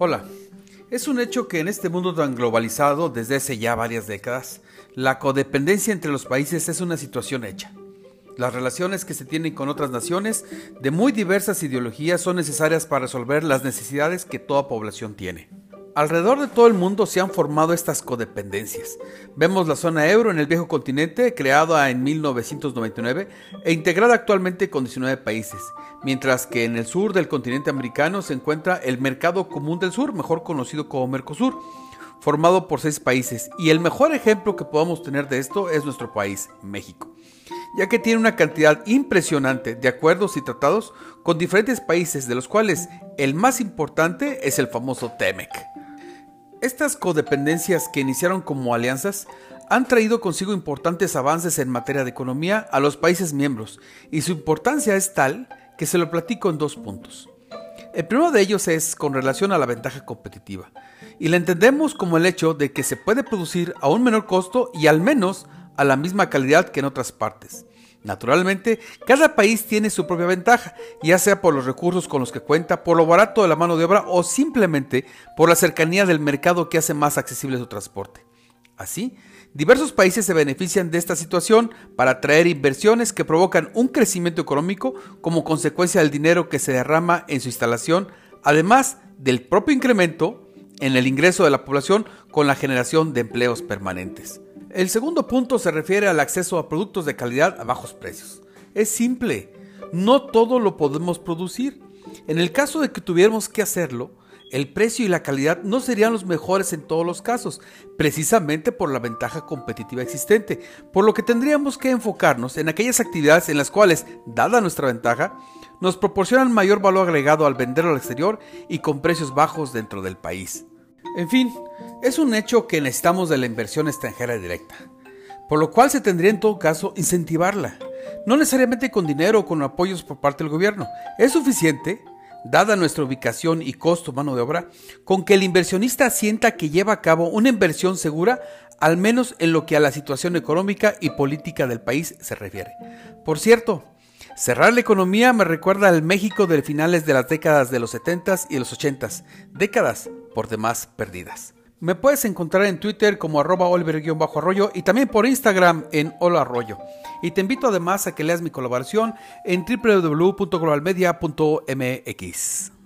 Hola. Es un hecho que en este mundo tan globalizado desde hace ya varias décadas, la codependencia entre los países es una situación hecha. Las relaciones que se tienen con otras naciones de muy diversas ideologías son necesarias para resolver las necesidades que toda población tiene. Alrededor de todo el mundo se han formado estas codependencias. Vemos la zona euro en el viejo continente, creada en 1999 e integrada actualmente con 19 países, mientras que en el sur del continente americano se encuentra el Mercado Común del Sur, mejor conocido como Mercosur, formado por seis países. Y el mejor ejemplo que podamos tener de esto es nuestro país, México, ya que tiene una cantidad impresionante de acuerdos y tratados con diferentes países, de los cuales el más importante es el famoso TEMEC. Estas codependencias que iniciaron como alianzas han traído consigo importantes avances en materia de economía a los países miembros y su importancia es tal que se lo platico en dos puntos. El primero de ellos es con relación a la ventaja competitiva y la entendemos como el hecho de que se puede producir a un menor costo y al menos a la misma calidad que en otras partes. Naturalmente, cada país tiene su propia ventaja, ya sea por los recursos con los que cuenta, por lo barato de la mano de obra o simplemente por la cercanía del mercado que hace más accesible su transporte. Así, diversos países se benefician de esta situación para atraer inversiones que provocan un crecimiento económico como consecuencia del dinero que se derrama en su instalación, además del propio incremento en el ingreso de la población con la generación de empleos permanentes. El segundo punto se refiere al acceso a productos de calidad a bajos precios. Es simple, no todo lo podemos producir. En el caso de que tuviéramos que hacerlo, el precio y la calidad no serían los mejores en todos los casos, precisamente por la ventaja competitiva existente, por lo que tendríamos que enfocarnos en aquellas actividades en las cuales, dada nuestra ventaja, nos proporcionan mayor valor agregado al venderlo al exterior y con precios bajos dentro del país. En fin, es un hecho que necesitamos de la inversión extranjera directa, por lo cual se tendría en todo caso incentivarla, no necesariamente con dinero o con apoyos por parte del gobierno. Es suficiente, dada nuestra ubicación y costo mano de obra, con que el inversionista sienta que lleva a cabo una inversión segura, al menos en lo que a la situación económica y política del país se refiere. Por cierto, Cerrar la economía me recuerda al México de finales de las décadas de los 70s y los 80s, décadas por demás perdidas. Me puedes encontrar en Twitter como arroba oliver-arroyo y también por Instagram en hola arroyo. Y te invito además a que leas mi colaboración en www.globalmedia.mx.